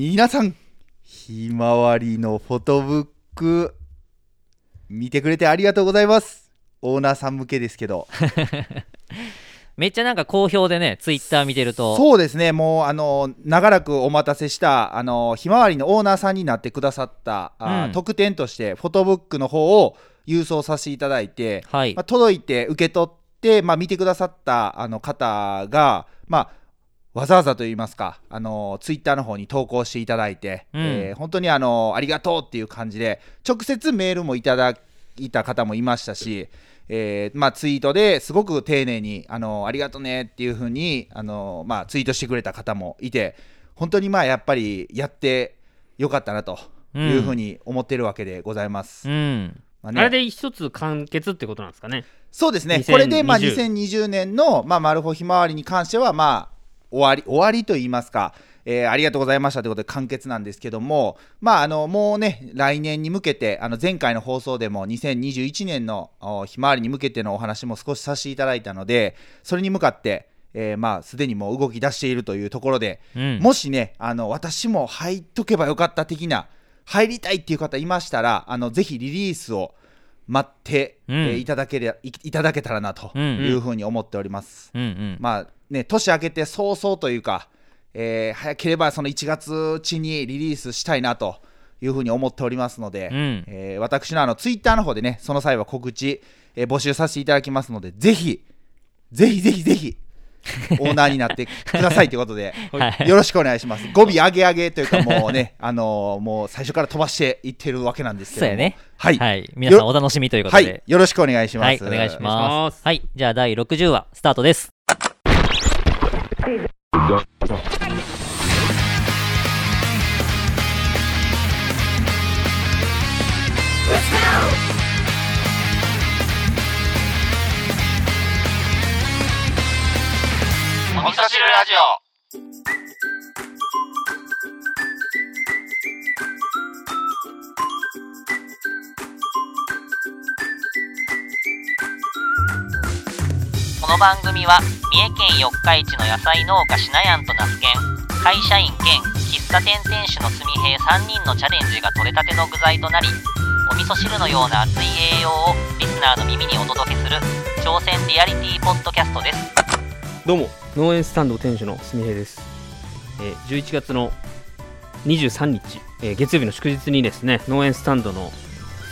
皆さんひまわりのフォトブック見てくれてありがとうございます。オーナーさん向けですけど。めっちゃなんか好評でねツイッター見てると。そうですね。もうあの長らくお待たせしたあのひまわりのオーナーさんになってくださった、あうん。特典としてフォトブックの方を郵送させていただいて、はい。まあ、届いて受け取って、まあ、見てくださったあの方が、まあ、わざわざと言いますか、あのツイッターの方に投稿していただいて、うん。えー本当にあのありがとうっていう感じで、直接メールもいただいた方もいましたし、えーまあ、ツイートですごく丁寧に、あのありがとうねっていう風に、あのまあ、ツイートしてくれた方もいて、本当にまあやっぱりやってよかったなという風に思ってるわけでございます。うん。まあね。あれで一つ完結ってことなんですかね。そうですね、2020これでまあ2020年の、まあ、マルホひまわりに関しては、まあ、終わり終わりと言いますか、えーありがとうございましたということで完結なんですけども、まあ、あのもうね、来年に向けて、あの前回の放送でも2021年のおひまわりに向けてのお話も少しさせていただいたので、それに向かって、えーまあ、すでにもう動き出しているというところで、うん。もしね、あの私も入っとけばよかった的な、入りたいっていう方いましたら、あのぜひリリースを待って、いただけれいいただけたらなとうん。いうふうに思っております。うんうん。まあね、年明けて早々というか、えー早ければその1月地にリリースしたいなというふうに思っておりますので、うん。えー私のあのツイッターの方でね、その際は告知、えー募集させていただきますので、ぜひ、ぜひぜひぜひ、オーナーになってくださいということで、はいよろしくお願いします。語尾上げ上げというか、もうね、あのーもう最初から飛ばしていってるわけなんですけども。そうやねはい。はい皆さんお楽しみということはでい。よろしくお願いします。はいお願いしまますすはいじゃあ第60話スタートですお味噌汁ラジオ。この番組は三重県四日市の野菜農家しなやんと那須県会社員兼喫茶店店主のすみへい3人のチャレンジが取れたての具材となりお味噌汁のような熱い栄養をリスナーの耳にお届けする挑戦リアリティポッドキャストですどうも、農園スタンド店主のすみへいです。えー11月の23日、えー月曜日の祝日にですね、農園スタンドの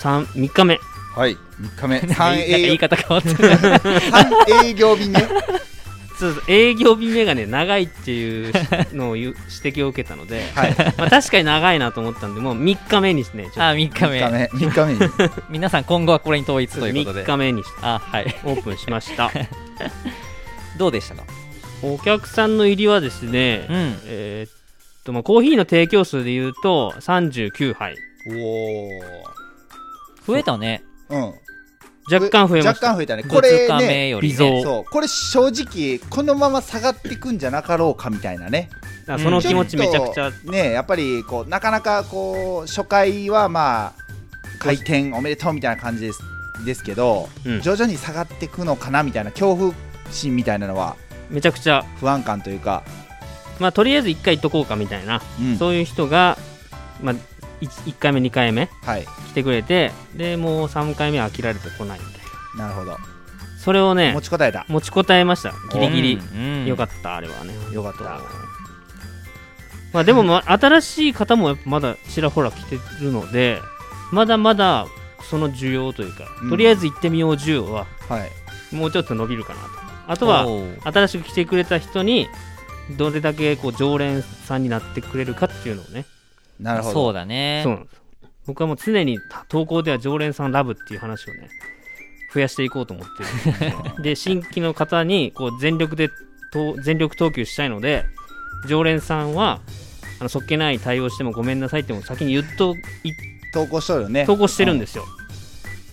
3, 3日目、はい。3日目。3言い営業方変わってる 三営業日目。そうそう営業日目がね、長いっていうのを指摘を受けたので、はい。まあ、確かに長いなと思ったんで、もう3日目にですね、あ3日3目日目。3日目に。皆さん今後はこれに統一ということで3日目にしてあはいオープンしました。どうでしたか？お客さんの入りはですね、うんえーっと、まあ、コーヒーの提供数で言うと39杯。お増えたねお。うん。若干増えました。若干増えたね。これ2日目ね。よりねそう。これ正直、このまま下がってくんじゃなかろうかみたいなね。その気持ちめちゃくちゃ、ねやっぱりこうなかなかこう初回はまあ開店おめでとうみたいな感じですですけど、うん徐々に下がっていくのかなみたいな恐怖心みたいなのはめちゃくちゃ、不安感というか、まあ、とりあえず1回行っとこうかみたいな、うんそういう人が、まあ、1, 回目、2回目はい来てくれて、でもう3回目は飽きられてこないみたいな。なるほどそれをね持、ちこたえた持ちこたえました。ギリギリ。うんよかった、あれはね。よかったまあでも、まあ、新しい方もやっぱまだちらほら来てるので、まだまだその需要というか、うんとりあえず行ってみよう需要ははいもうちょっと伸びるかなと。あとは、新しく来てくれた人に、どれだけこう常連さんになってくれるかっていうのをね、なるほど。そうだね。そうなんです僕はもう常に投稿では常連さんラブっていう話をね、増やしていこうと思ってる。ん で新規の方にこう全力でと全力投球したいので、常連さんは、あのそっけない対応してもごめんなさいっても先に言っとい投稿しとるよね。投稿してるんですすよ。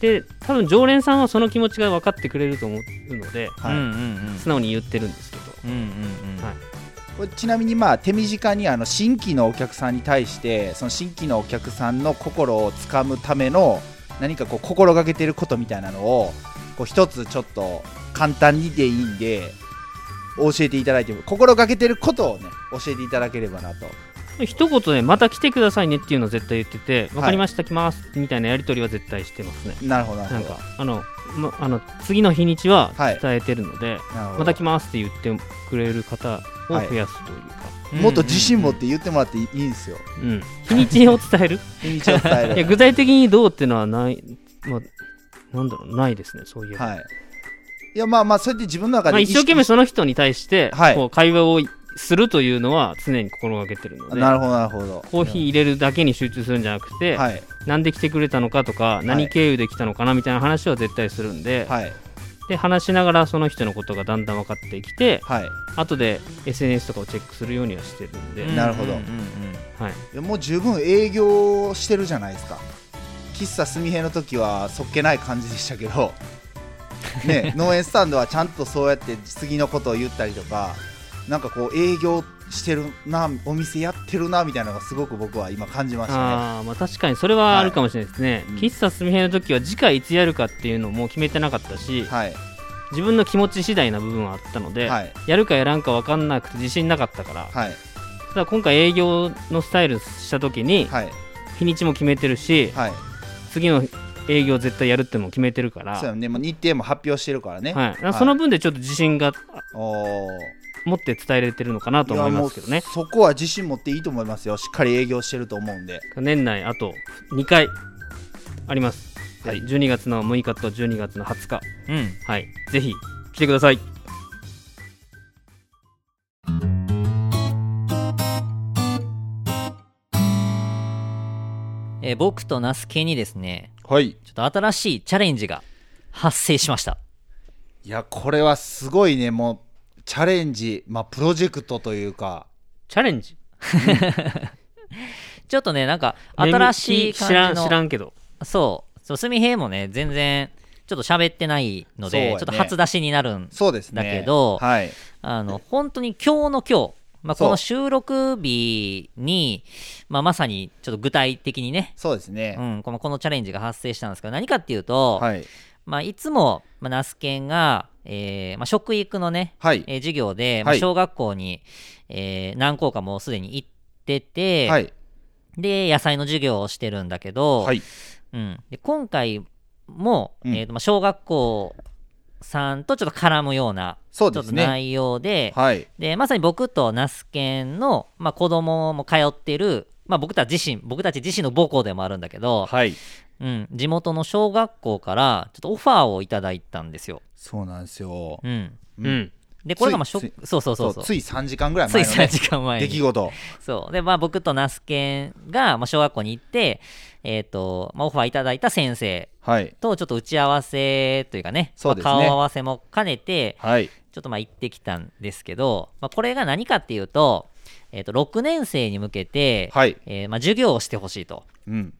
で、多分常連さんはその気持ちが分かってくれると思うので、はい。うんうんうん。素直に言ってるんですけど、うんうんうん。はい。これちなみにまあ手短にあの新規のお客さんに対してその新規のお客さんの心をつかむための何かこう心がけてることみたいなのをこう一つちょっと簡単にでいいんで教えていただいて心がけてることをね教えていただければなと一言でまた来てくださいねっていうのを絶対言ってて、い。わかりました、来ますみたいなやり取りは絶対してますね。なるほどなんか、あの、ま、あの次の日にちははい。伝えてるので、なるほど。また来ますって言ってくれる方を増やすというか、もっと自信持って言ってもらっていいんですよ。うん。日にちを伝える。日にちを伝え いやる具体的にどうっていうのはない、まあ、なんだろう、ないですね、そういう。はい。いやまあまあそうやって自分の中まあ、で一生懸命その人に対して、はい。こう会話をするというのは常に心がけてるので、なるほどなるほど。コーヒー入れるだけに集中するんじゃなくて、はい。なんで来てくれたのかとか、何経由で来たのかなみたいな話は絶対するんで、はい。で話しながらその人のことがだんだん分かってきて、はい。後で SNS とかをチェックするようにはしてるんで、うんなるほどうん。うんうんはい、もう十分営業してるじゃないですか。喫茶すみへの時はそっけない感じでしたけどね 農園スタンドはちゃんとそうやって次のことを言ったりとかなんかこう営業してるなお店やってるなみたいなのがすごく僕は今感じましたね。あーまあ確かにそれはあるかもしれないですね、うん喫茶すみへの時は次回いつやるかっていうのも決めてなかったし、はい。自分の気持ち次第な部分はあったので、はい。やるかやらんか分かんなくて自信なかったから、はい。ただ今回営業のスタイルした時にはい。日にちも決めてるし、はい。次の営業絶対やるってのも決めてるから、そうやねもう日程も発表してるからねはい、その分でちょっと自信が持って伝えれてるのかなと思いますけどね。そこは自信持っていいと思いますよ。しっかり営業してると思うんで。年内あと2回あります、はい。12月の6日と12月の20日。うん。はい。ぜひ来てください。えー僕とナスケにですねはい。ちょっと新しいチャレンジが発生しました。いやこれはすごいね。もうチャレンジまあプロジェクトというか。チャレンジ？ちょっとねなんか新しい感知らんじの。知らんけど。そう。そうすみへいもね全然ちょっと喋ってないので、ね。ちょっと初出しになるんそうですね。だけどはい。あの本当に今日の今日、まあ、この収録日に、まあ、まさにちょっと具体的にね、そうですね、うん、このこのチャレンジが発生したんですけど何かっていうと、はい。まあ、いつも、まあ、ナスケンが、えーまあ、食育のね、はい。えー授業で、まあ、はい小学校に、えー何校かもうすでに行ってて、はい。で野菜の授業をしてるんだけど、はい。うん、で今回も、うん。えーとまあ、小学校さんとちょっと絡むようなそうですね。と内容で、はい。でまさに僕とナスケンの、まあ、子供も通ってる、まあ、僕たち自身僕たち自身の母校でもあるんだけど、はい。うん、地元の小学校からちょっとオファーをいただいたんですよ。そうなんですよ、うん、うん、うん。でこれがまあしょついそうそうそうそう。つい3時間ぐらいつい前の、ね、3時間前に。出来事。そう。で、まあ、僕とナスケンが、まあ、小学校に行って、えーとまあ、オファーいただいた先生はい。とちょっと打ち合わせというかねそうですね。まあ顔合わせも兼ねてはい。ちょっとまあ行ってきたんですけど、まあ、これが何かっていうと,、えー、と6年生に向けて、はい。えーまあ、授業をしてほしいと。うん。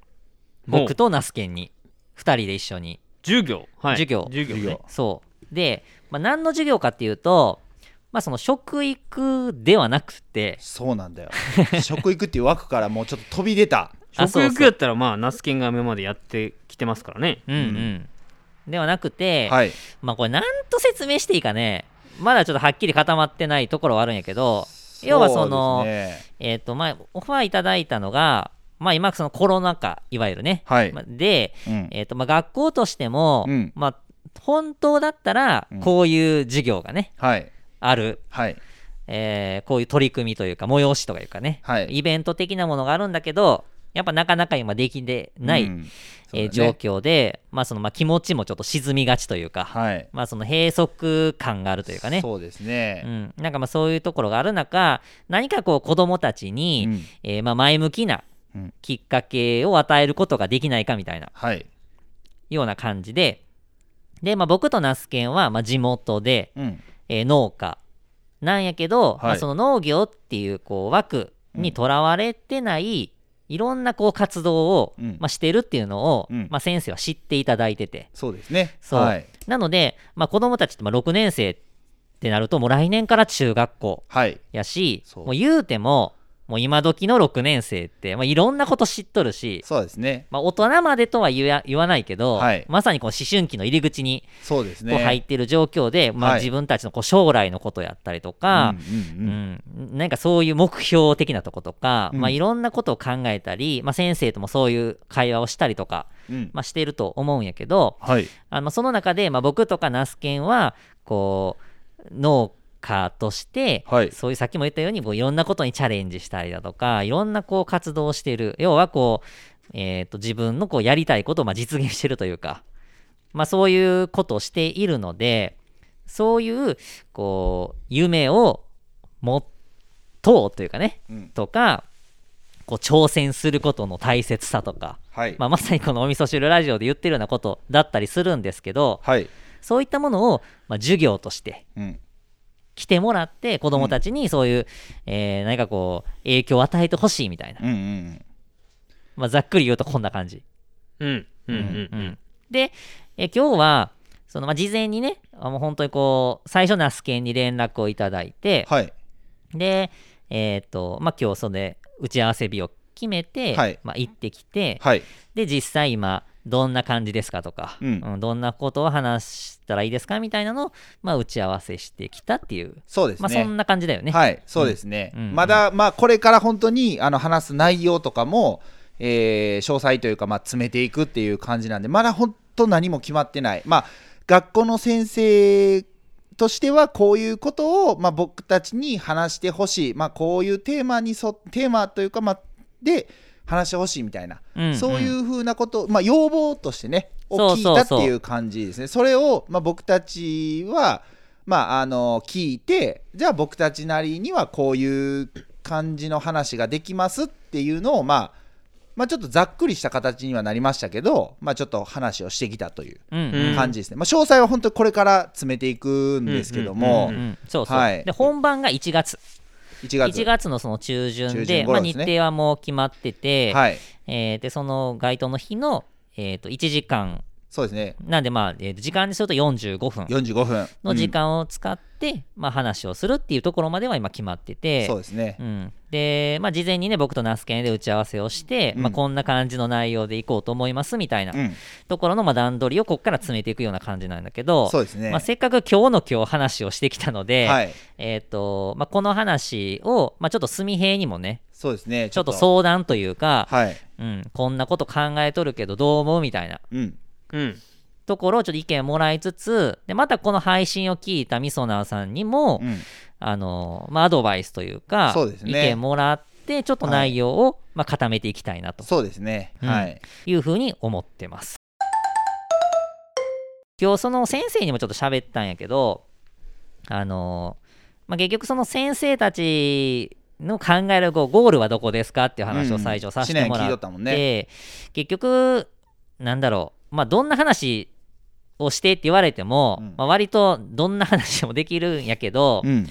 僕とナスケンに2人で一緒に。授業、はい、授業。授業,、ね。授業、そうで、まあ、何の授業かっていうと、まあ、その食育ではなくてそうなんだよ。食育っていう枠からもうちょっと飛び出た。あそうそう。食育やったらまあナスケンが今までやってきてますからね。うんうん、ではなくて、はい。まあこれなんと説明していいかね。まだちょっとはっきり固まってないところはあるんやけど要はそのね。えっ、とまあオファーいただいたのがまあ今そのコロナ禍いわゆるね、はい。まあで、うん。えーとまあ、学校としても、うん。まあ本当だったらうん。こういう授業がね、はい。ある、はい。えーこういう取り組みというか催しとかいうかね、はい。イベント的なものがあるんだけどやっぱなかなか今できてない、うん。え状況で、まあそのまあ気持ちもちょっと沈みがちというか、はい。まあその閉塞感があるというかね、そうですね。うん、なんかまあそういうところがある中、何かこう子供たちに、うん。えーまあ前向きなうん。きっかけを与えることができないかみたいな。はい。ような感じで、で、まあ僕とナスケンはまあ地元で、うん。えー農家。なんやけど、まあ、はいその農業っていうこう枠にとらわれてない、いろんなこう活動を、うん。まあ、してるっていうのを、うん。まあ、先生は知っていただいてて、そうですね。そう。はい。なので、まあ、子供たちってまあ6年生ってなるともう来年から中学校はい。やしそう。もう言うてもももう今時の6年生って、まあ、いろんなこと知っとるし、そうですね。まあ、大人までとは言わ言わないけど、はい。まさにこう思春期の入り口にそうですこう入っねている状況で、まあ、はい。自分たちのこう将来のことやったりとか、うんなんかそういう目標的なとことか、うん。まあ、いろんなことを考えたり、まあ、先生ともそういう会話をしたりとか、うん。まあ、してると思うんやけどはい。あのその中で、まあ、僕とかナスケンはこう農家として、はい。そういうさっきも言ったようにこういろんなことにチャレンジしたりだとかいろんなこう活動をしている。要はこう、えー、と自分のこうやりたいことをまあ実現してるというか、まあ、そういうことをしているのでそういうこう夢を持とうというかねうん。とかこう挑戦することの大切さとか、はい。まあ、まさにこのお味噌汁ラジオで言ってるようなことだったりするんですけどはい。そういったものを、まあ、授業としてうん来てもらって子供たちにそういう、えー何かこう影響を与えてほしいみたいな、うんうんまあ、ざっくり言うとこんな感じ。うんうんうんうん。で、え今日はその、まあ、事前にねあもう本当にこう最初ナスケンに連絡をいただいて、はい。でえっ、とまあ今日それで打ち合わせ日を決めて、はい。まあ、行ってきて、はい。で実際今どんな感じですかとか、うんどんなことを話したらいいですかみたいなのを、まあ、打ち合わせしてきたっていう、そうですねまあそんな感じだよね。はい、そうですね。うんうんまだ、まあ、これから本当にあの話す内容とかも、えー詳細というか、まあ、詰めていくっていう感じなんで、まだ本当何も決まってない。まあ、学校の先生としては、こういうことを、まあ、僕たちに話してほしい。まあ、こういうテーマにそ、テーマというか、まあ、で、話してほしいみたいな、うんうん。そういうふうなこと、まあ、要望としてね、を聞いたっていう感じですね。それを、まあ、僕たちは、まあ、あの聞いてじゃあ僕たちなりにはこういう感じの話ができますっていうのを、まあ、まあちょっとざっくりした形にはなりましたけど、まあ、ちょっと話をしてきたといううんうん。うん感じですね、まあ、詳細は本当にこれから詰めていくんですけども、うんうんうんそうそう、はい。で本番が1月1月。1月のその中旬で中旬まあ、日程はもう決まってて、はい。えーでその該当の日の、えー、と1時間そうですね。なんでまあ、えーと時間にすると45分。45分。の時間を使って、まあ、話をするっていうところまでは今決まってうんて。そうですね。うん、で、まあ、事前にね僕とナスケンで打ち合わせをして、うん。まあ、こんな感じの内容でいこうと思いますみたいなうん。ところのまあ段取りをここから詰めていくような感じなんだけど、そうですね。まあ、せっかく今日の今日話をしてきたので、はい。えーとまあ、この話を、まあ、ちょっと純平にもねそうですね。ちょっと。相談というか、はい。うん、こんなこと考えとるけどどう思うみたいな。うんうんところをちょっと意見もらいつつでまたこの配信を聞いたみそなーさんにも、うん。あのまあ、アドバイスというかそうですね。意見もらってちょっと内容を、まあ、固めていきたいなと。そうですね。うん。はい。いうふうに思ってます。今日その先生にもちょっと喋ったんやけどあのまあ、結局その先生たちの考えるこうゴールはどこですかっていう話を最初させてもらっうん知念聞いとったもんね。て、結局なんだろうまあどんな話をしてって言われても、うん。まあ、割とどんな話でもできるんやけど、うん。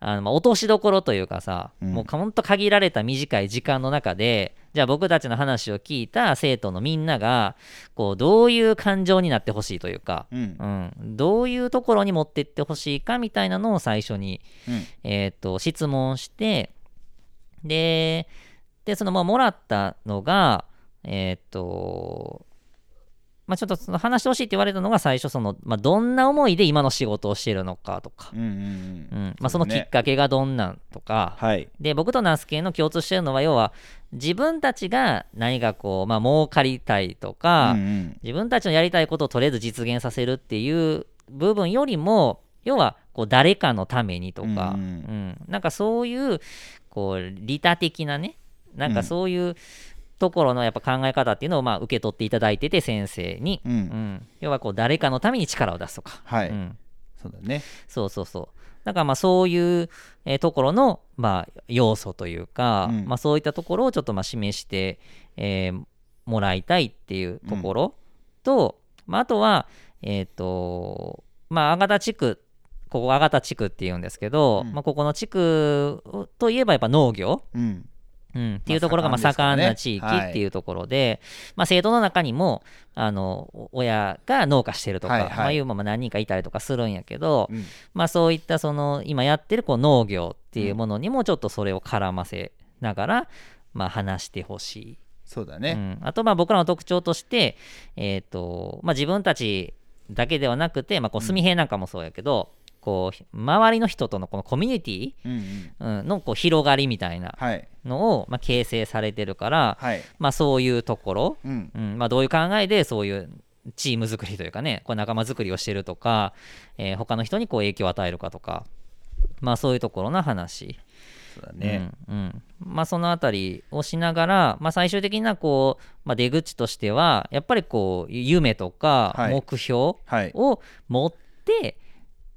あのまあ落としどころというかさ、うん。もうほんと限られた短い時間の中でじゃあ僕たちの話を聞いた生徒のみんながこうどういう感情になってほしいというか、うん。うん、どういうところに持ってってほしいかみたいなのを最初に、うん。えー、と質問してででそのまあもらったのがえっ、とまあ、ちょっとその話してほしいって言われたのが最初その、まあ、どんな思いで今の仕事をしているのかとか、うんうんううん。んまあ、そのきっかけがどんなんとか、はい。で僕とナスケの共通してるのは要は自分たちが何かこう、まあ、儲かりたいとか、うんうん。自分たちのやりたいことをとりあえず実現させるっていう部分よりも要はこう誰かのためにとか、うん。うん。なんかそういうこう利他的なねなんかそういうところのやっぱ考え方っていうのをまあ受け取っていただいてて先生に、うん。うん。要はこう誰かのために力を出すとか、はい。うん、そうだね。そうそうそう。だからまあそういう、えーところの、まあ、要素というか、うん。まあ、そういったところをちょっとまあ示して、えーもらいたいっていうところと、まあ、あとは、えっ、と、まあ、阿賀田地区、ここ阿賀田地区っていうんですけど、うん。まあ、ここの地区といえばやっぱ農業、うん。うん、っていうところがまあまあ盛んな地域っていうところで、まあ、生徒の中にもあのお親が農家してるとか、はいはい。まあ、いうまま何人かいたりとかするんやけど、うん。まあ、そういったその今やってるこう農業っていうものにもちょっとそれを絡ませながら、まあ、話してほしい。うそうだね。ん、あとまあ僕らの特徴として、えーとまあ、自分たちだけではなくて、まあ、こう住平なんかもそうやけど、こう周りの人とのこのコミュニティうんのこう広がりみたいなはい。のを、まあ、形成されてるから、はい。まあ、そういうところ、うん。うんまあ、どういう考えでそういうチーム作りというかねこう仲間作りをしてるとか、えー他の人にこう影響を与えるかとか、まあ、そういうところの話、そうだね。うんうんまあ、そのあたりをしながら、まあ、最終的なこう、まあ、出口としてはやっぱりこう夢とかはい目標はい。を持って、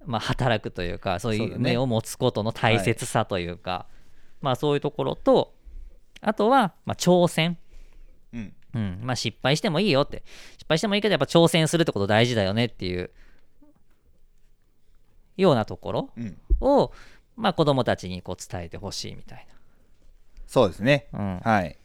まあ、働くというかそういうそうだね夢を持つことの大切さというかまあ、そういうところとあとは、まあ、挑戦、うん。うんまあ、失敗してもいいよって失敗してもいいけどやっぱ挑戦するってこと大事だよねっていうようなところうん。を、まあ、子供たちにこう伝えてほしいみたいそうですね。な、うん、はい。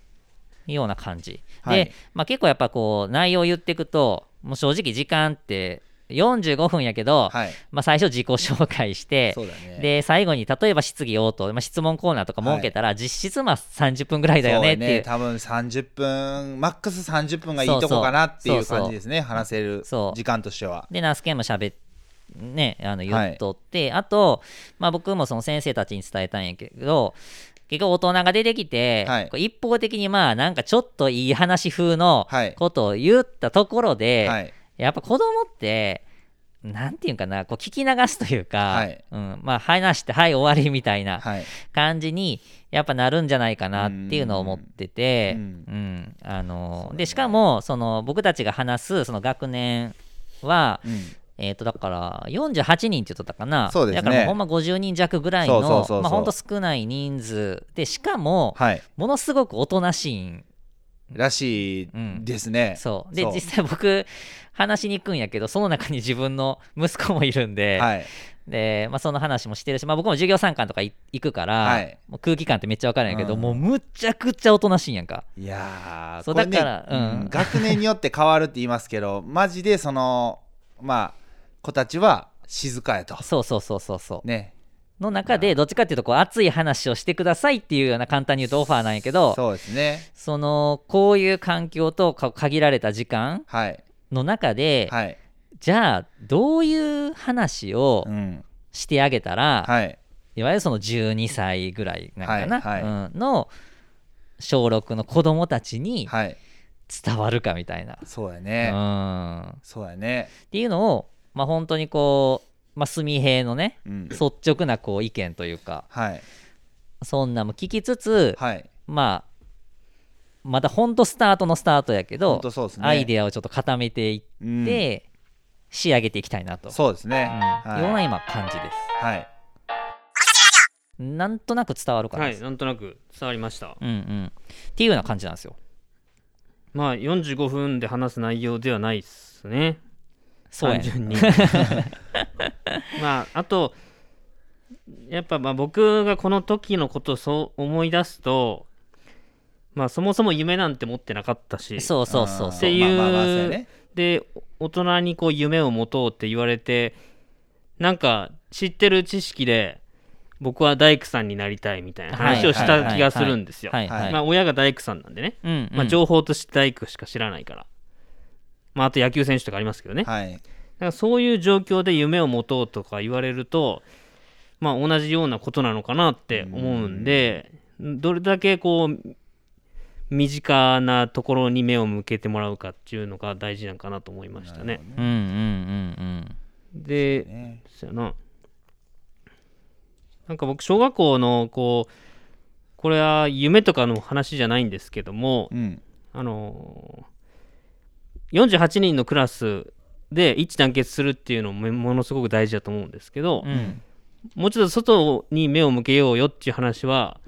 ような感じ。はいで、まあ、結構やっぱこう内容を言っていくともう正直時間って45分やけど、はい。まあ、最初自己紹介してね。で最後に例えば質疑応答、まあ、質問コーナーとか設けたら、実質まあ30分ぐらいだよねっていうそう多分30分、マックス30分がいいとこかなっていう感じですね。話せるそう時間としては。でナスケンも喋っねあの言っとって、あと、まあ、僕もその先生たちに伝えたんやけど結局大人が出てきて、はい一方的にまあなんかちょっといい話風のはいことを言ったところで、はい。やっぱ子供ってなんていうんかなこう聞き流すというか、はい。うん、まあ話してはい終わりみたいなはい。感じにやっぱなるんじゃないかなっていうのを思ってて、ううんんあのでしかもその僕たちが話すその学年は、うん。えー、とだから48人って言っとったかな。ね。だからほんま50人弱ぐらいのほんと少ない人数。でしかもはい。ものすごくおとなしいんらしいですね。そう。でそう。実際僕話しに行くんやけどその中に自分の息子もいるんで,、はい。でまあ、その話もしてるし、まあ、僕も授業参観とかい行くから、はい。もう空気感ってめっちゃ分かるんやけど、うん。もうむちゃくちゃおとなしいんやんか。いやーそうだからうん。学年によって変わるって言いますけど マジでそのまあ子たちは静かやと。そうそうそうそうそう。ねの中でどっちかっていうとこう熱い話をしてくださいっていうような簡単に言うとオファーなんやけどそうですね。そのこういう環境とか限られた時間はい。の中で、はい。じゃあどういう話をうん。してあげたら、はい。いわゆるその12歳ぐらいなんかな、はいはうん、の小6の子供たちにはい。伝わるかみたいな、そうやうねん、っそうやね。ていうのを、まあ、本当にこう、まあ、純平のねうん。率直なこう意見というか。はい。そんなも聞きつつ、はい。まあまだ本当スタートのスタートやけほどね。アイデアをちょっと固めていっうん。て、仕上げていきたいなと、そうですね。うん。はい。ような今感じです。はい。なんとなく伝わるかな、はいなんとなく伝わりました。うんうん。っていうような感じなんですよ。まあ45分で話す内容ではないですねそう単純にまああとやっぱまあ僕がこの時のことをそう思い出すとまあそもそも夢なんて持ってなかったしそうそうそうそう。っていうまあまあまあね。で大人にこう夢を持とうって言われてなんか知ってる知識で僕は大工さんになりたいみたいな話をした気がするんですよ。まあ親が大工さんなんでね、うんうん。まあ、情報として大工しか知らないから、まあ、あと野球選手とかありますけどね、はい。だからそういう状況で夢を持とうとか言われると、まあ、同じようなことなのかなって思うんでどれだけこう身近なところに目を向けてもらうかっていうのが大事なんかなと思いましたね。うんうんうんで、ね。そうやな。なんか僕小学校のこうこれは夢とかの話じゃないんですけどもうん。あのー48人のクラスで一致団結するっていうのもものすごく大事だと思うんですけどうん。う、んもうちょっと外に目を向けようよっていう話は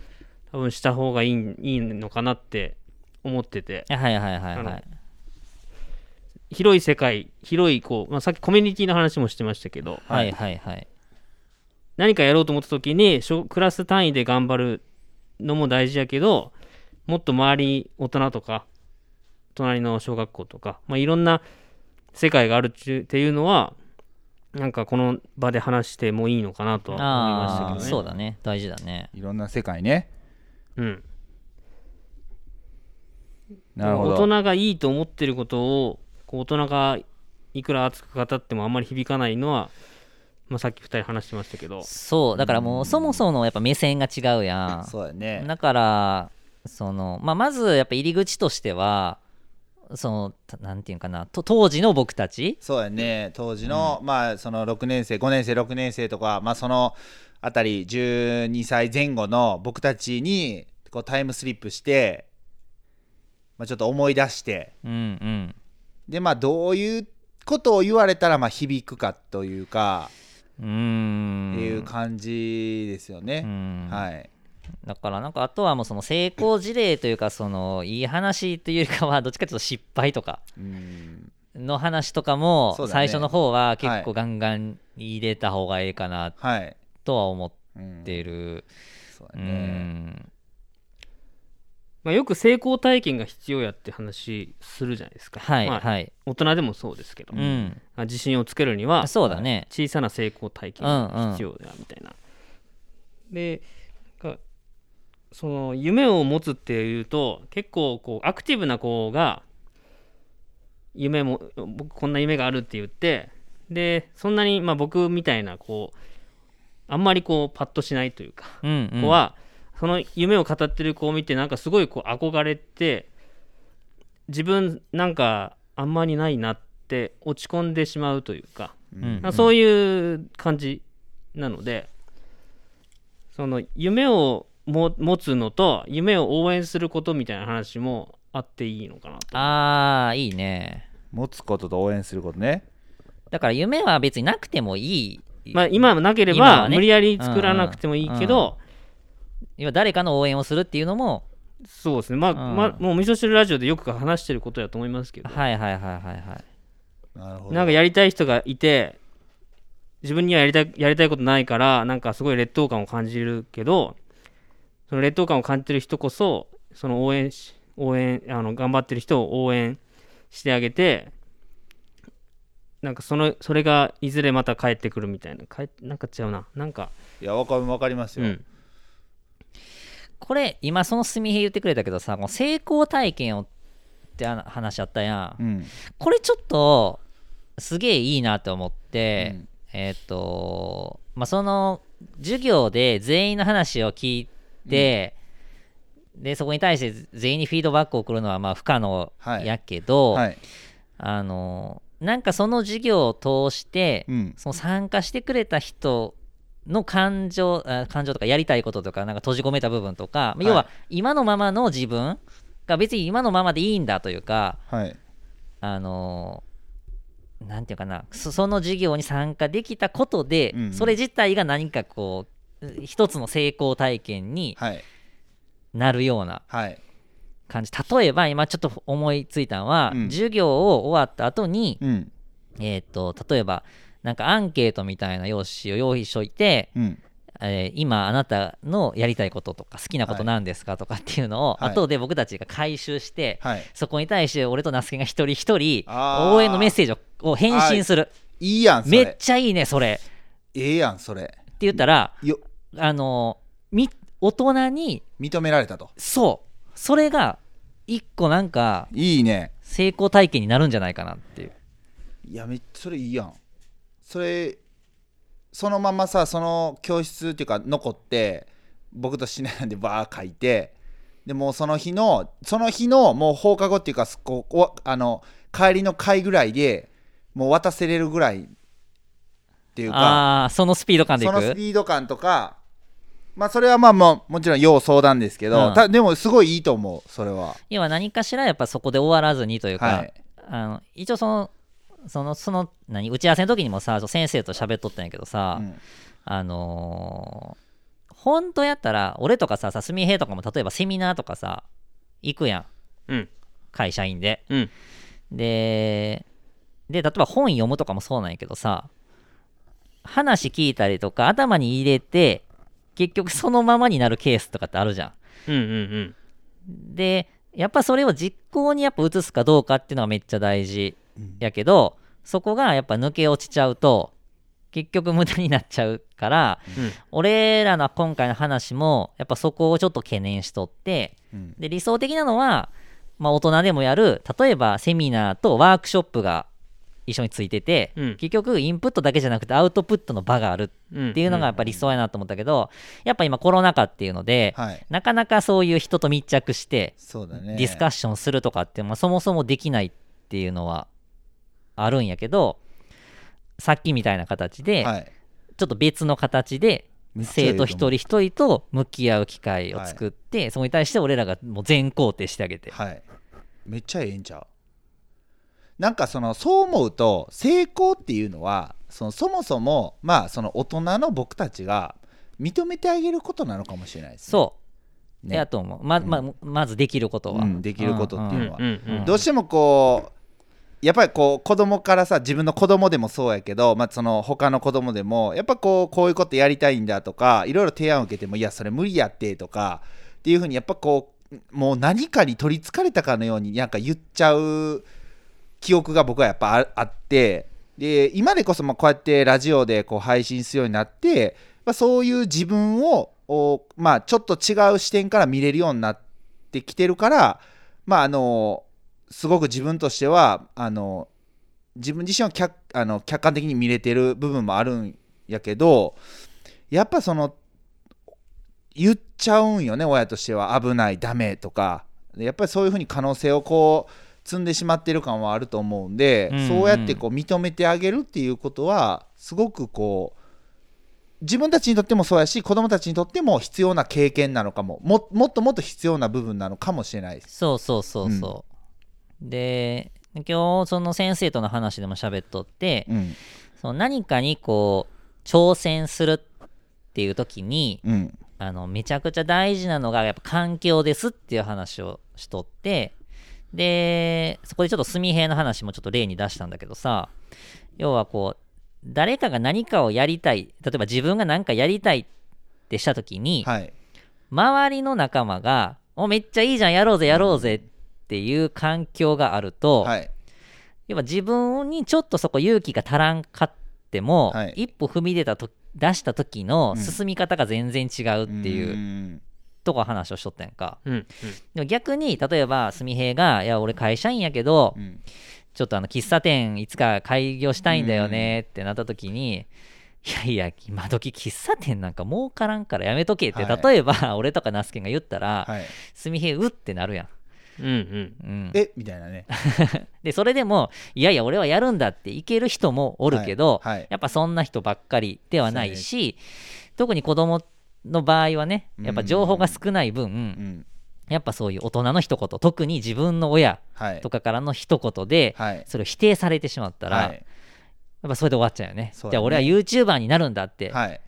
多分した方がいいいいのかなって思ってて。はいはいはいはい。広い世界広いこう、まあ、さっきコミュニティの話もしてましたけどはいはいはい。何かやろうと思った時に小クラス単位で頑張るのも大事やけどもっと周り大人とか隣の小学校とか、まあ、いろんな世界があるっていうのはなんかこの場で話してもいいのかなとは思いましたけどね。そうだね。大事だね。いろんな世界ね。うん、なるほど。大人がいいと思ってることをこう大人がいくら熱く語ってもあんまり響かないのは、まあ、さっき2人話してましたけど。そうだからもうそもそものやっぱ目線が違うやそうやね。んだからその、まあ、まずやっぱ入り口としてはそのたなんていうんかなと当時の僕たち？そうやね。当時の、まあその6年生5年生6年生とかまあそのあたり12歳前後の僕たちにこうタイムスリップして、まあ、ちょっと思い出して。うんうん。でまあどういうことを言われたらまあ響くかというか、うーん。っていう感じですようね、ん。はいだからなんかあとはもうその成功事例というかそのいい話というよりかはどっちかというと失敗とかうん。の話とかも最初の方は結はい。構ガンガン入れた方がいいかなはい、とは思っうんている。うそうやね。ん。まあ、よく成功体験が必要やって話するじゃないですか、はいまあはい。大人でもそうですけど、うん。まあ自信をつけるにはそうだね。小さな成功体験が必要だみたいな、でがその夢を持つっていうと結構こうアクティブな子が夢も僕こんな夢があるって言ってでそんなにまあ僕みたいなこうあんまりこうパッとしないというかうんうん。子は、その夢を語ってる子を見てなんかすごいこう憧れて自分なんかあんまりないなって落ち込んでしまうというか、うんまあそういう感じなのでその夢をも持つのと夢を応援することみたいな話もあっていいのかなと。ああいいね。持つことと応援することね。だから夢は別になくてもいい。まあ、今なけれ今はね。ば無理やり作らなくてもいいけど、要は誰かの応援をするっていうのもそうですね。まあ、うん。まあもう味噌汁ラジオでよく話してることだと思いますけど、はいはいはいはいはい。なるほど。なんかやりたい人がいて自分にはやりたいやりたいことないからなんかすごい劣等感を感じるけどその劣等感を感じてる人こそその応援し応援あの頑張ってる人を応援してあげてなんかそのそれがいずれまた帰ってくるみたいな。帰なんか違うな。なんか。いやわかわかりますよ、うん。これ今そのすみへ言ってくれたけどさもう成功体験をってあ話あったやん。うん。これちょっとすげえいいなと思って、うん。えーっとまあその授業で全員の話を聞いて、でそこに対して全員にフィードバックを送るのはまあ不可能はい。やけど、はい。あのなんかその授業を通して、うん。その参加してくれた人の感情あ感情とかやりたいこととかなんか閉じ込めた部分とか、い。要は今のままの自分が別に今のままでいいんだというかはい。あのなんていうかなそその授業に参加できたことで、うんうん。それ自体が何かこう一つの成功体験にはい。なるようなはい。感じ。例えば今ちょっと思いついたのは、うん。授業を終わった後に、うん。えー、と例えばなんかアンケートみたいな用紙を用意しといて、うん。えー今あなたのやりたいこととか好きなことなんですかとかっていうのを、はい。後で僕たちが回収して、はい。そこに対して俺と那須ケが一人一人応援のメッセージをを返信する。いいやんそれ。めっちゃいいねそれ。ってええやんそれ。言ったらよあのみ大人に認められたと。そう。それが一個なんかいいね。成功体験になるんじゃないかなっていう。いやめっそれいいやん。それそのままさその教室っていうか残って僕としないでバー書いてでもうその日のその日のもう放課後っていうかこうおあの帰りの会ぐらいでもう渡せれるぐらいっていうかああーそのスピード感でいそのスくピード感とかまあそれはまあもうもちろん要相談ですけど、うん。たでもすごいいいと思うそれは。要は何かしらやっぱそこで終わらずにというか、はい。あの一応そのそのその何打ち合わせの時にもさ先生と喋っとったんやけどさ、うん。あのー本当やったら俺とかささすみへいとかも例えばセミナーとかさ行くやん。うん。会社員で。うん。でで例えば本読むとかもそうなんやけどさ話聞いたりとか頭に入れて結局そのままになるケースとかってあるじゃん。うんうんでやっぱそれを実行にやっぱ移すかどうかっていうのはめっちゃ大事やけど、そこがやっぱ抜け落ちちゃうと結局無駄になっちゃうから、うん。俺らの今回の話もやっぱそこをちょっと懸念しとってうん。で理想的なのはまあ、大人でもやる例えばセミナーとワークショップが一緒についてて、うん。結局インプットだけじゃなくてアウトプットの場があるうん。っていうのがやっぱり理想やなと思ったけど、やっぱ今コロナ禍っていうので、はい。なかなかそういう人と密着してディスカッションするとかって、まあ、そもそもできないっていうのはあるんやけどさっきみたいな形で、はい。ちょっと別の形で生徒一人一人と向き合う機会を作って、そこに対して俺らがもう全肯定してあげて、はい。めっちゃええんちゃう？なんかそのそう思うと成功っていうのはそのそもそもまあその大人の僕たちが認めてあげることなのかもしれないですね。そう、ね。やと思う。ま,、ままずできることは、うんできることっていうのは。うんうんうん。どうしてもこうやっぱりこう子供からさ自分の子供でもそうやけど、まあ、その他の子供でもやっぱこうこういうことやりたいんだとかいろいろ提案を受けてもいやそれ無理やってとかっていうふうにやっぱこうもう何かに取りつかれたかのようになんか言っちゃう記憶が僕はやっぱあってで今でこそまこうやってラジオでこう配信するようになって、まあ、そういう自分をまあ、ちょっと違う視点から見れるようになってきてるからまああのすごく自分としてはあの自分自身は客あの客観的に見れてる部分もあるんやけどやっぱその言っちゃうんよね親としては。危ないダメとか。やっぱりそういうふうに可能性をこう積んでしまってる感はあると思うんで、うんうん。そうやってこう認めてあげるっていうことはすごくこう自分たちにとってもそうやし子供たちにとっても必要な経験なのかも。ももっともっと必要な部分なのかもしれないです。そうそうそうそう、で今日その先生との話でも喋っとって、うん。その何かにこう挑戦するっていう時にうん。あのめちゃくちゃ大事なのがやっぱ環境ですっていう話をしとってでそこでちょっと純平の話もちょっと例に出したんだけどさ要はこう誰かが何かをやりたい例えば自分が何かやりたいってした時に、はい。周りの仲間が「おめっちゃいいじゃんやろうぜやろうぜ」っていう環境があると、はい。要は自分にちょっとそこ勇気が足らんかっても、はい。一歩踏み出たと出した時のうん。進み方が全然違うっていう。うんとこ話をしとったやんか。うんうん。でも逆に例えば純平が「いや俺会社員やけど、うん。ちょっとあの喫茶店いつか開業したいんだよね」ってなった時に「いやいや今時喫茶店なんか儲からんからやめとけ」って、はい。例えば俺とかナスケンが言ったらはい。うってなるやん。うんうん。うん、え？みたいなね。でそれでもいやいや俺はやるんだっていける人もおるけど、はいはいやっぱそんな人ばっかりではないし、特に子供の場合はねやっぱ情報が少ない分、うん。やっぱそういう大人の一言特に自分の親はい。とかからの一言で、はい。それを否定されてしまったら、はやっぱそれで終わっちゃうよね。ね。じゃあ俺は YouTuber になるんだっていはい。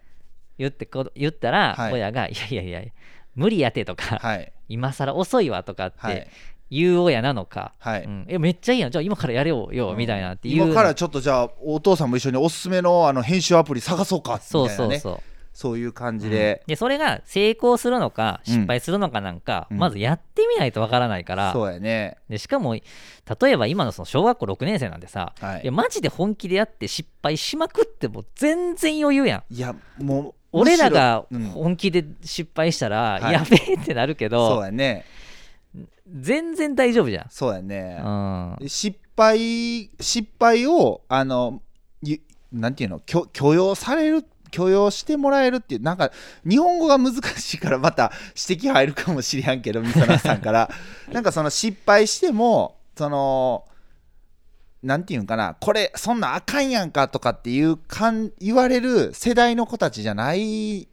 言ってこ言ったら、はい。親が「いやいやいや無理やて」とか、はい。今更遅いわ」とかっはい。て言う親なのか、はい。うん、えめっちゃいいやん。じゃあ今からやれよよ、みたいなっていう。今からちょっとじゃあお父さんも一緒におすすめのあの編集アプリ探そうかみたそいうなね。そうそう、そういう感じで、でそれが成功するのかうん。失敗するのかなんか、うん。まずやってみないとわからないから、そうやね。でしかも例えば今のその小学校6年生なんてさ、はい。いやマジで本気でやって失敗しまくっても全然余裕やん。いやもう俺らが本気で失敗したら、はい。やべえってなるけそうどやね。全然大丈夫じゃん、そうやね、うん、で失敗失敗をあのゆなんていうの許許容される許容してもらえるっていうなんか日本語が難しいからまた指摘入るかもしれんけどみそなさんから。なんかその失敗してもそのなんていうんかなこれそんなんあかんやんかとかっていうかん言われる世代の子たちじゃない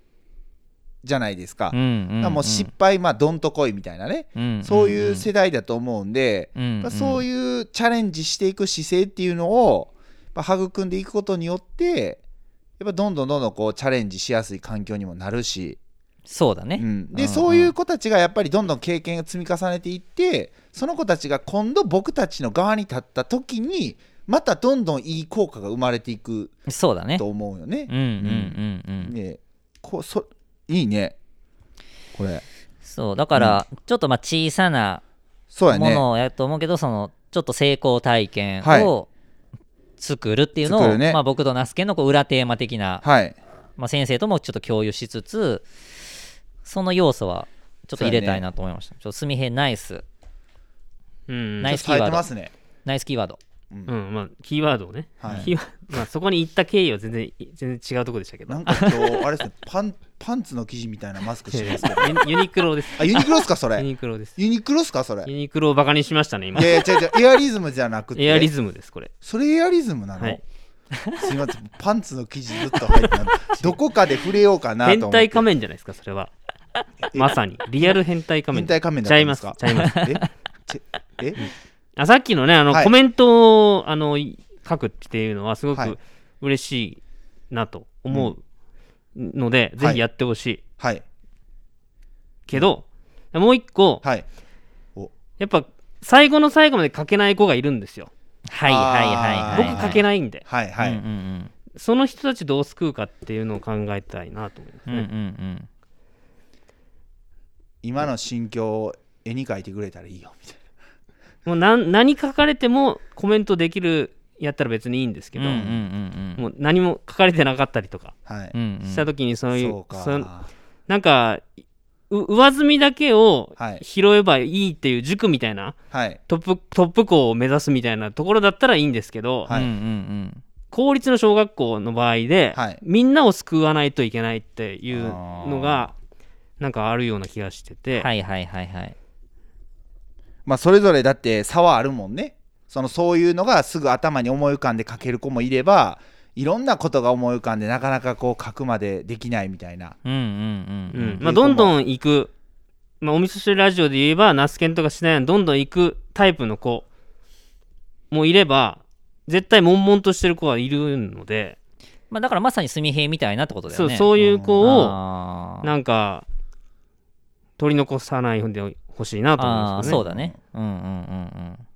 じゃないですか,、もう失敗まあどんとこいみたいなね、うんそういう世代だと思うんで、そういいうチャレンジしていく姿勢っていうのを、まあ、育んでいくことによってやっぱどんどんどんどんこうチャレンジしやすい環境にもなるし、そうだね、うん、で、うんそういう子たちがやっぱりどんどん経験を積み重ねていってその子たちが今度僕たちの側に立った時にまたどんどんいい効果が生まれていくそうだね。と思うよね。うんうんうんうん。ねこうそいいね。これ。そうだからちょっとまあ小さなものをやると思うけどそのちょっと成功体験はい。を作るっていうのを、ね。まあ、僕と那須家のこう裏テーマ的な、はい。まあ、先生ともちょっと共有しつつその要素はちょっと入れたいなと思いました、ちょっと純平ナイス。うんナイスキーワード。冴えてますね。ナイスキーワード。うん。うんまあキーワードをね、はい。キーワまあ、そこに行った経緯は全然全然違うところでしたけど。なんか今日あれですねパンパンツの生地みたいなマスクしてますけど。ユユニクロです。あユニクロっすかそユれニクロです。ユニクロっすかそれ？ユニクロをバカにしましたね今。いやいや違う違うエアリズムじゃなくて。エアリズムですこれ。それエアリズムなの、はい。すいませんパンツの生地ずっと入ってた どこかで触れようかなと思って。変態仮面じゃないですかそれは。まさに。リアル変態仮面。変態仮面だちゃいますかちゃいます。え？ちえ？あさっきのねあの、はい。コメントをあのい書くっていうのはすごはい。く嬉しいなと思うので、んぜひやってほしい。はい。けど、もう一個はい。やっぱ最後の最後まで書けない子がいるんですよ。はいはいはいはい。僕書けないんで。はいはい、うんうんその人たちどう救うかっていうのを考えたいなと思いますうんうんうね、ん。今の心境を絵に描いてくれたらいいよみたいもう何 何書かれてもコメントできるやったら別にいいんですけど、うんうんうんもう何も書かれてなかったりとかした時にそういう,、そうなんかう上積みだけをはい。拾えばいいっていう塾みたいなはい。トップトップ校を目指すみたいなところだったらいいんですけど、はい。うんうん公立の小学校の場合で、はい。みんなを救わないといけないっていうのがなんかあるような気がしてうて、んはいはいはいはい。まあそれぞれだって差はあるもんねそのそういうのがすぐ頭に思い浮かんで書ける子もいればいろんなことが思い浮かんでなかなかこう書くまでできないみたいな。うんうんううん。ん。まあ、どんどん行く、まあ、お味噌汁ラジオで言えばナスケンとかしないどんどん行くタイプの子もいれば絶対悶々としてる子はいるので、まあだからまさに純平みたいなってことだよね。そうそういう子をなんか取り残さないでほしいなと思うんですよね。あーそうだね。うんうんうんうん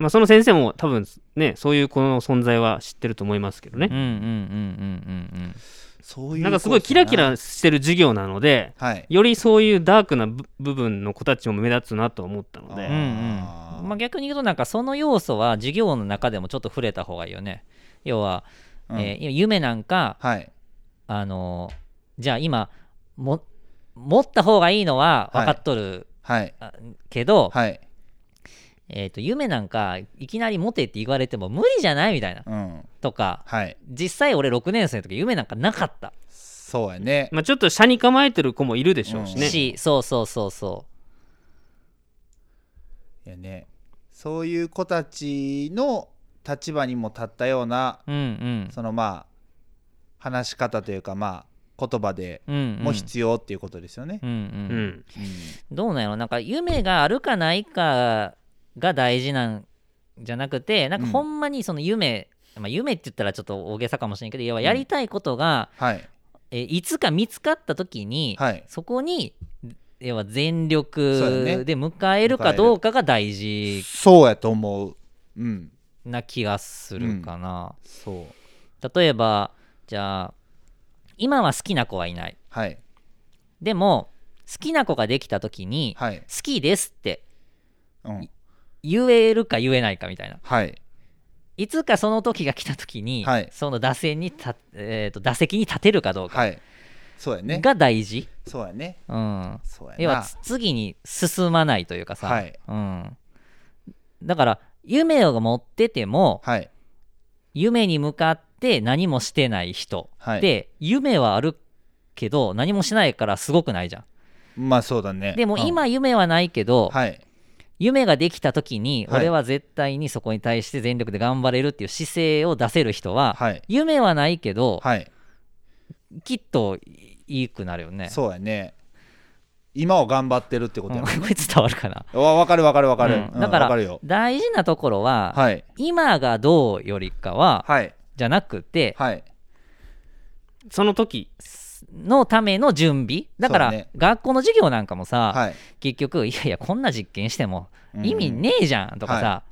まあ、その先生も多分ねそういう子の存在は知ってると思いますけどね。うんうんうんうんうんそういうな。んかすごいキラキラしてる授業なのではい。よりそういうダークな部部分の子たちも目立つなと思ったので、うんうん。まあ逆に言うとなんかその要素は授業の中でもちょっと触れた方がいいよね。要は、うん。えー夢なんかはい。あのーじゃあ今も持った方がいいのは分かっとる、はい。あけど、はいえー、と夢なんかいきなり持てって言われても無理じゃないみたいな。うん。とかはい。実際俺6年生の時夢なんかなかった。そうやね。まあ、ちょっと車に構えてる子もいるでしょうしね、しそうそうそうそいやね。そういう子たちの立場にも立ったようなううんうん。そのまあ話し方というかまあ言葉でうんうん。も必要っていうことですよね。うんうん。うん。どうなんやろなんか夢があるかないかが大事なんじゃなくてなんかうん。ほんまにその夢、まあ、夢って言ったらちょっと大げさかもしれんけど要はやりたいことが、はい。えいつか見つかった時に、はい。そこに要は全力ね。で迎えるかどうかが大事そうやと思う。うん。な気がするかな、そう。例えばじゃあ今は好きな子はいない。はい。でも好きな子ができた時に、はい。好きですってうん言えるか言えないかみたいな。はい。いつかその時が来た時に、はい。その打線にた、えーと打席に立てるかどうかはい。そうやね。が大事、そうやね。うん、そうやな。要はつ次に進まないというかさ、はい。うん、だから夢を持っててもはい。夢に向かって何もしてない人はい。で夢はあるけど何もしないからすごくないじゃん。まあそうだね。でもうん。今夢はないけど、はい夢ができた時にはい。俺は絶対にそこに対して全力で頑張れるっていう姿勢を出せる人は、はい。夢はないけど、はい。きっといいくなるよね。そうやね。今を頑張ってるってことやもんうん これ伝わるかな、わ分かる分かる分かる。うん。だからわかるよ。大事なところは、はい。今がどうよりかは、はい。じゃなくてはい。その時のための準備。だから学校の授業なんかもさ、はい。結局いやいやこんな実験してもうん。意味ねえじゃんとかさ、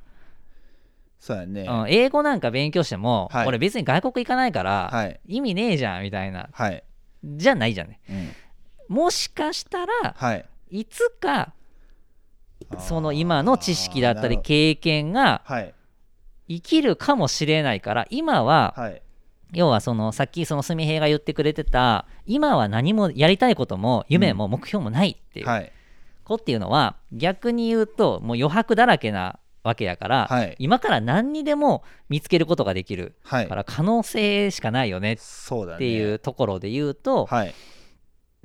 そうやね。うん英語なんか勉強しても、はい。俺別に外国行かないから、はい。意味ねえじゃんみたいなはい。じゃないじゃんね。うん。もしかしたらはい。いつかその今の知識だったり経験が生きるかもしれないから今ははい要はそのさっきその純平が言ってくれてた今は何もやりたいことも夢も目標もないっていうはい。子っていうのは逆に言うともう余白だらけなわけやから、はい。今から何にでも見つけることができるはい。から可能性しかないよねっていうところで言うと、はい。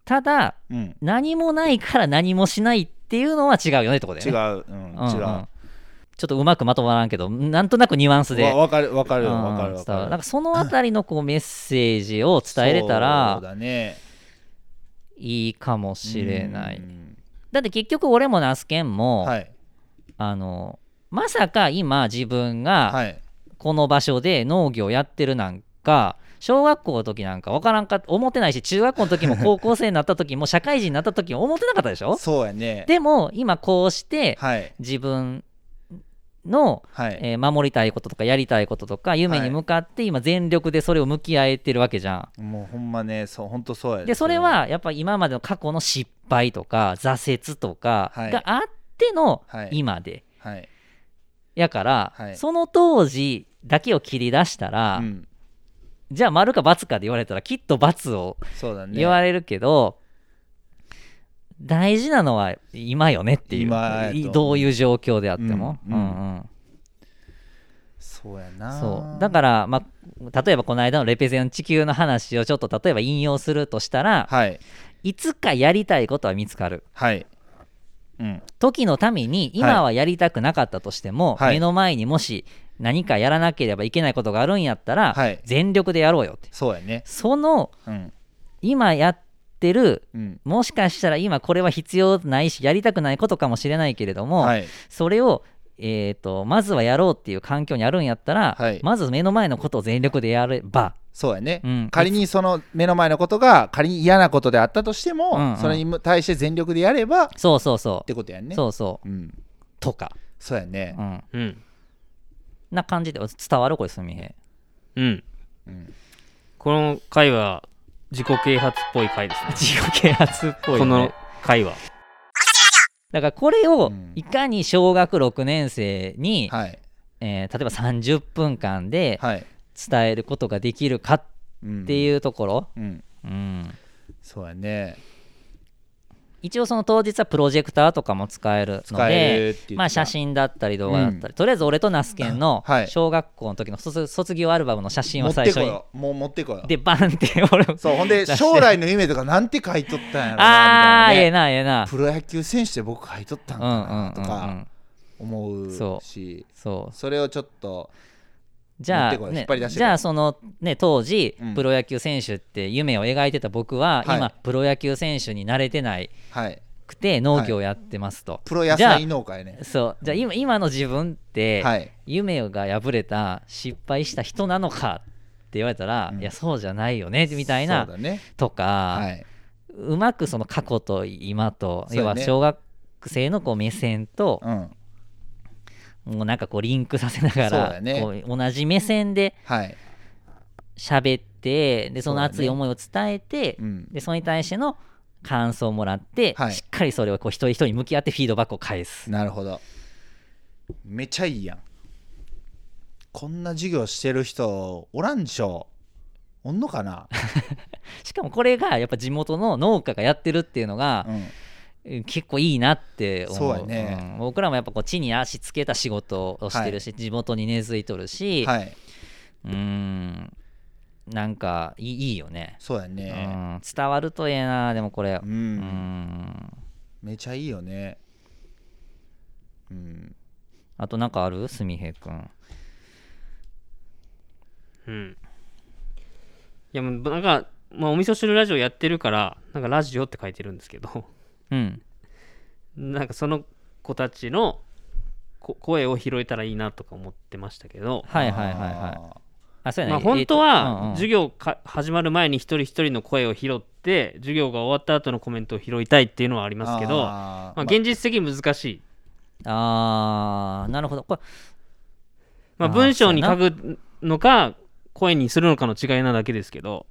ただうん。何もないから何もしないっていうのは違うよねってことだ違よね。う。うん。うんうん。違うちょっとうまくまとまらんけどなんとなくニュアンスで。わわかるわかるうんわかるわかる。なんかそのあたりのこうメッセージを伝えれたらそうだね。いいかもしれない。うん。だって結局俺もナスケンも、はい。あのまさか今自分がはい。この場所で農業やってるなんか小学校の時なんか分からんか思ってないし中学校の時も 高校生になった時も社会人になった時も思ってなかったでしょ？そうやね。でも今こうしてはい。自分の、はい。えー守りたいこととかやりたいこととか夢に向かって今全力でそれを向き合えてるわけじゃん。もうほんまねそうほんとそうやで。それはやっぱ今までの過去の失敗とか挫折とかはい。があってのはい。今で、はい。やから、はい。その当時だけを切り出したら、うん。じゃあ丸か×かで言われたらきっと×を言われるけど、大事なのは今よねっていう。どういう状況であっても、うんうん。うんそうやな。そう。だから、まあ、例えばこの間のレペゼン地球の話をちょっと例えば引用するとしたら、はい。いつかやりたいことは見つかる。はい。うん。時のために今はやりたくなかったとしても、はい。目の前にもし何かやらなければいけないことがあるんやったら、はい。全力でやろうよって。そうやね。そのうん。今やってる。うん。もしかしたら今これは必要ないしやりたくないことかもしれないけれども、はい。それを、えー、とまずはやろうっていう環境にあるんやったら、はい。まず目の前のことを全力でやれば、そうやね、うん。仮にその目の前のことが仮に嫌なことであったとしても、うんうん。それに対して全力でやればっそうそう。そてことやね。そうそう。うん、とか、そうやね。う、ん、うん。な感じで伝わるこれすみへ。うん。うん。この回は自己啓発っぽい回ですね。自己啓発っぽい、ね、この回は。だからこれをうん。いかに小学6年生に、はい。えー例えば30分間ではい、伝えることができるかっうん、ていうところ、うん、うん、そうやね一応その当日はプロジェクターとかも使えるのでまあ写真だったり動画だったり、とりあえず俺とナスケンのはい。小学校の時の卒卒業アルバムの写真持を最初に。もう持ってこよ。うでバンって俺もそうほんで将来の夢とかなんて書いとったんやろあなあーええなええな。プロ野球選手で僕書いとったんかうんうんうんうなとかん思うそしそう。それをちょっとじゃあ、ねじゃあそのね当時、うん。プロ野球選手って夢を描いてた僕は、はい。今プロ野球選手になれてないはい。くて農業をやってますと、プロ野菜農家やね。そう。じゃあ今今の自分って、はい。夢が破れた失敗した人なのかって言われたら、うん。いやそうじゃないよねみたいなね。とか、はい、うまくその過去と今と、要は小学生のこう目線と、うんもうなんかこうリンクさせながら、だね。こう同じ目線ではい、喋ってでそのそうだね。熱い思いを伝えて、うん、でそれに対しての感想をもらって、はい。しっかりそれをこう一人一人に向き合ってフィードバックを返す。なるほど。めちゃいいやん。こんな授業してる人おらんでしょ。おんのかな、しかもこれがやっぱ地元の農家がやってるっていうのが、うん、うん結構いいなって思う。そうん。僕らもやっぱこう地に足つけた仕事をしてるし、地元に根付いとるし、はい。うんなんかいいいいよね、そうやうねん、伝わるとええなでもこれ。うん、うん。めちゃいいよね。うん。あとなんかある？すみへいくん。うん。いやもうなんか、まあ、お味噌汁ラジオやってるからなんかラジオって書いてるんですけどうん。なんかその子たちのこ声を拾えたらいいなとか思ってましたけど、はいはいはいはい。あそうやね、まあ、本当は授業か始まる前に一人一人の声を拾って授業が終わった後のコメントを拾いたいっていうのはありますけどまあ、現実的に難しい、あーなるほど。これまあ、文章に書くのか声にするのかの違いなだけですけど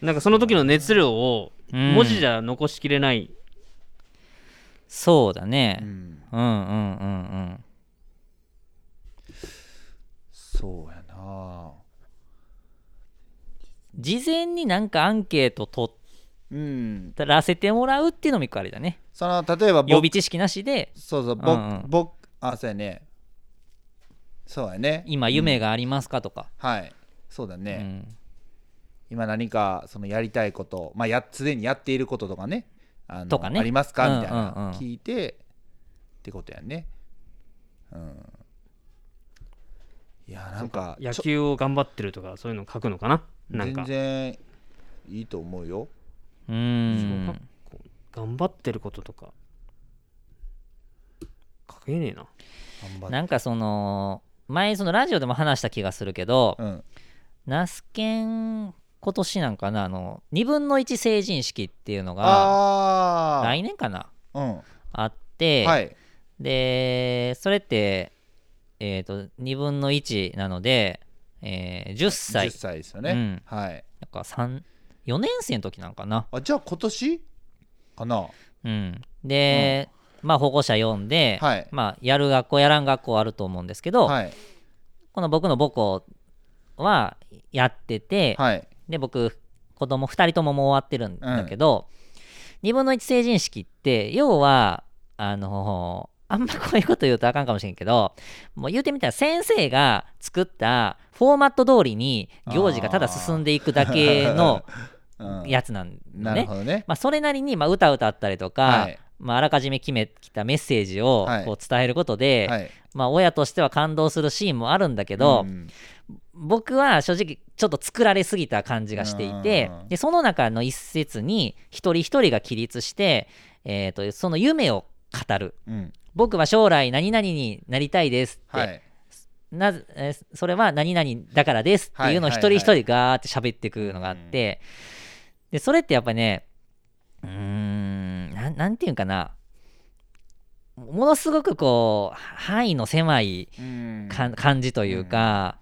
なんかその時の熱量をうん。文字じゃ残しきれない、そうだね、うん、うん、うんうんうん。そうやな。事前になんかアンケート取っうん。らせてもらうっていうのも一個ありだね。その例えば僕予備知識なしで。そうそう僕、うんうん。僕あそうやね。そうやね。今夢がありますかとか、はい。そうだうね、ん今何かそのやりたいことまあやすでにやっていることとかねあのとかね。ありますか？みたいうんうんうん。な聞いてってことやね。うん。いやなんか野球を頑張ってるとかそういうの書くのかな？なんか。全然いいと思うよ。う小ん。頑張ってることとか。書けねえな。なんかその前そのラジオでも話した気がするけど、うん。ナスケン今年なんかなあの2分の1成人式っていうのがああ来年かな？うん。あって、はい。でそれってえっ、と2分の1なので、えー10歳。10歳ですよね、うん。はい。なんか3 4年生の時なんかな。あじゃあ今年？かな。うん。で、まあ保護者呼んで、はい。まあやる学校やらん学校あると思うんですけど、はい。この僕の母校はやってて、はいで僕子供2人とももう終わってるんだけど、2分の1成人式って要はあのあんまこういうこと言うとあかんかもしれんけどもう言うてみたら先生が作ったフォーマット通りに行事がただ進んでいくだけの うん。やつなんだね。ね。まあ、それなりに、まあ、歌歌ったりとか、はい。まあ、あらかじめ決めきたメッセージをはい。こう伝えることで、はい。まあ、親としては感動するシーンもあるんだけど、うん僕は正直ちょっと作られすぎた感じがしていてうん。でその中の一節に一人一人が起立して、えー、とその夢を語る。うん。僕は将来何々になりたいですって、はい。なそれは何々だからですっていうのを一人一人ガーって喋ってくるのがあって、でそれってやっぱねうーんなんなんていうんかな。ものすごくこう範囲の狭い感じというか、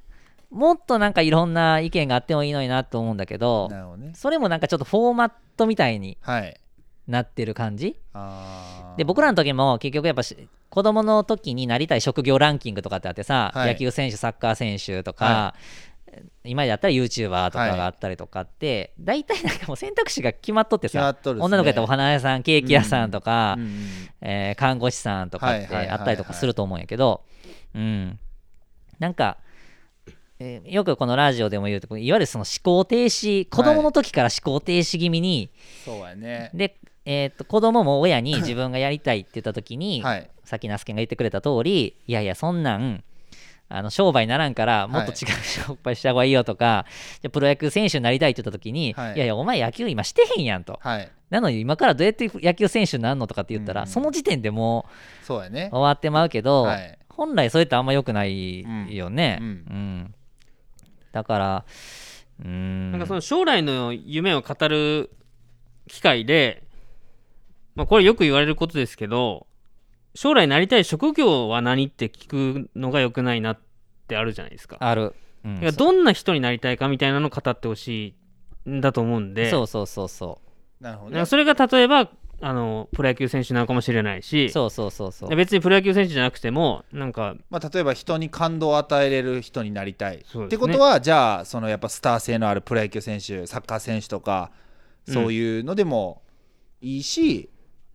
もっとなんかいろんな意見があってもいいのになと思うんだけどね。それもなんかちょっとフォーマットみたいにはい。なってる感じ？あー。で僕らの時も結局やっぱし子供の時になりたい職業ランキングとかってあってさ、はい。野球選手サッカー選手とか、は今だったら YouTuber とかがあったりとかって、大体なんかもう選択肢が決まっとってさ、ね。女の子やったらお花屋さんケーキ屋さんとか、うんうんえー看護師さんとかってはいはいはいはいあったりとかすると思うんやけど、うん、なんか、えーよくこのラジオでも言うといわゆるその思考停止子供の時から思考停止気味に、そうやね。で、えー、と子供も親に 自分がやりたいって言った時に、はい。さっきナスケンが言ってくれた通りいやいやそんなんあの商売にならんからもっと違う商売した方がいいよとか、じゃあプロ野球選手になりたいって言った時に、はい。い、やいやお前野球今してへんやんと。はい。なのに今からどうやって野球選手になるのとかって言ったら、うん。その時点でもそうやね。う終わってまうけど、はい。本来それってあんま良くないよね、ううん。んだからうーん。なんかその将来の夢を語る機会で、まあ、これよく言われることですけど将来なりたい職業は何って聞くのが良くないなってあるじゃないですか。ある、うん。だからどんな人になりたいかみたいなのを語ってほしいんだと思うんで。そうそうそうそなるほどね。だからそれが例えばあのプロ野球選手なのかもしれないし。うそうそうそうそう。別にプロ野球選手じゃなくてもなんかまあ、例えば人に感動を与えれる人になりたい、ね。ってことはじゃあそのやっぱスター性のあるプロ野球選手サッカー選手とかそういうのでもいいし、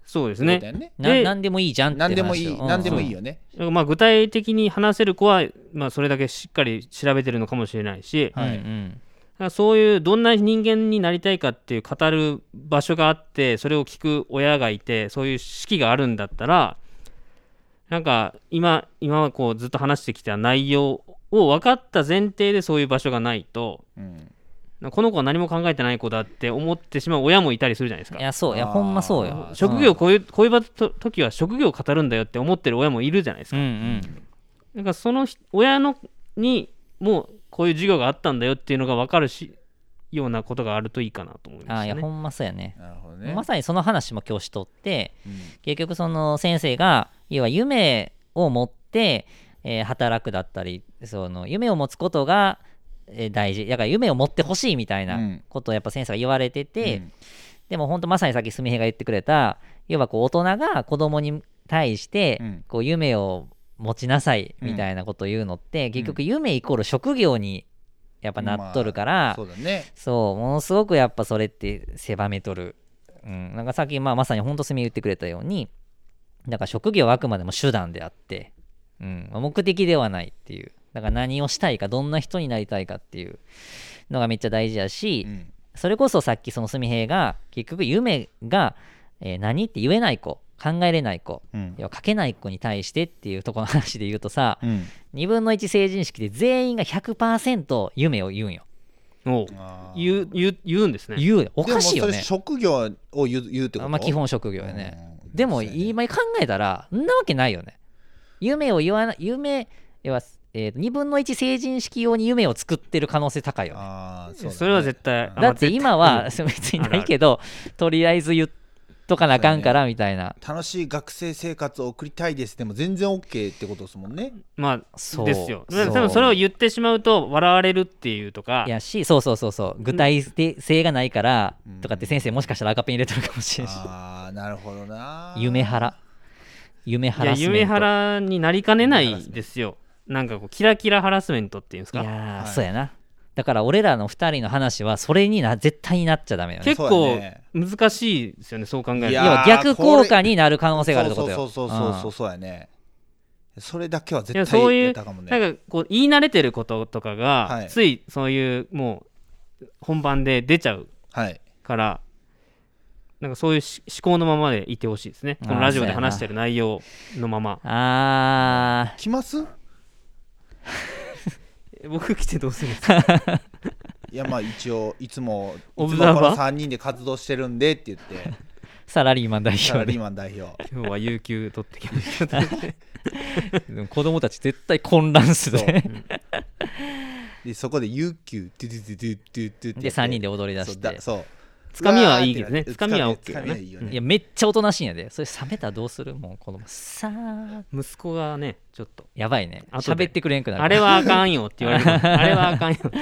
そうですね。ね。でななんでもいいじゃんって何でもいい何でもいいよよね、まあ、具体的に話せる子は、まあ、それだけしっかり調べてるのかもしれないし、はいうんそういうどんな人間になりたいかっていう語る場所があってそれを聞く親がいてそういう式があるんだったらなんか今今はこうずっと話してきた内容を分かった前提でそういう場所がないとうん。この子は何も考えてない子だって思ってしまう親もいたりするじゃないですか。いやそういやほんまそうよ。職業こういうこういう場と時は職業を語るんだよって思ってる親もいるじゃないですか、うんうん。なんかそのひ親のにもうこういう授業があったんだよっていうのが分かるしようなことがあるといいかなと思いまあすね。いやほんまそうやね。なるほどね。まさにその話も教師とってうん。結局その先生が要は夢を持って、えー働くだったりその夢を持つことが、えー大事。だから夢を持ってほしいみたいなうん。ことをやっぱ先生が言われてて、うん。でも本当まさにさっきすみへが言ってくれた要はこう大人が子供に対してうん。こう夢を持ちなさいみたいなことを言うのって、結局夢イコール職業にやっぱなっとるから、そうだね。そうものすごくやっぱそれって狭めとる。うん、なんかさっき、まあ、まさに本当すみ言ってくれたようにだから職業はあくまでも手段であって、うん、目的ではないっていう。だから何をしたいかどんな人になりたいかっていう。のがめっちゃ大事やし、うん。それこそさっきそのすみへいが結局夢が、えー何って言えない子考えれない子うん。要は書けない子に対してっていうところの話で言うとさうん。2分の1成人式で全員が100%夢を言うんよ。言う言う言うんですね。言うよ。おかしいよね。でもそれ職業を言う言うってこと？まあ基本職業やね。うん。でも今考えたらんなわけないよね。夢を言わない夢要は、えー、2分の1成人式用に夢を作ってる可能性高いよね。あーそね。それは絶対だって今は絶別にないけどとりあえず言っとかなあかんからみたいな。楽しい学生生活を送りたいですでも全然 OK ってことですもんね。まあそう。ですよ。多分それを言ってしまうと笑われるっていうとか。いやしそうそうそうそう。具体性がないからうん。とかって先生もしかしたら赤ペン入れてるかもしれんし。ああなるほどな。夢ハラ夢ハ夢ハラになりかねないですよ。なんかこうキラキラハラスメントっていうんですか。いやー、はいそうやなだから俺らの2人の話はそれにな絶対になっちゃダメよね。結構難しいですよねそう考えると。いや要は逆効果になる可能性があるってことよ。そうそうそうそうそううんそうやね。それだけは絶いや対そういうやったかもね。なんかこう言い慣れてることとかが、はい。ついそういうもう本番で出ちゃうはい。からなんかそういうし思考のままでいてほしいですね。このラジオで話してる内容のまま。あ来ます？え僕来てどうするんですか？いやまあ一応いつもいつオもこのブザーバー？3人で活動してるんでって言って。ー サラリーマン代サラリーマン代表。今日は有給取ってきました でも子供たち絶対混乱する。そう。ねでそこで有給ってで3人で踊り出して。そうだそうつかみはいいけどね。つかみは OK つかみはいいよね。いやめっちゃおとなしいんやで。それ冷めたらどうする？もう子供さあ。息子がねちょっと。やばいね。後で。喋ってくれんくなる。あれはあかんよって言われる。あれはあかんよって。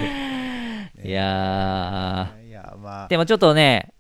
いやいやまあ。ーでもちょっとね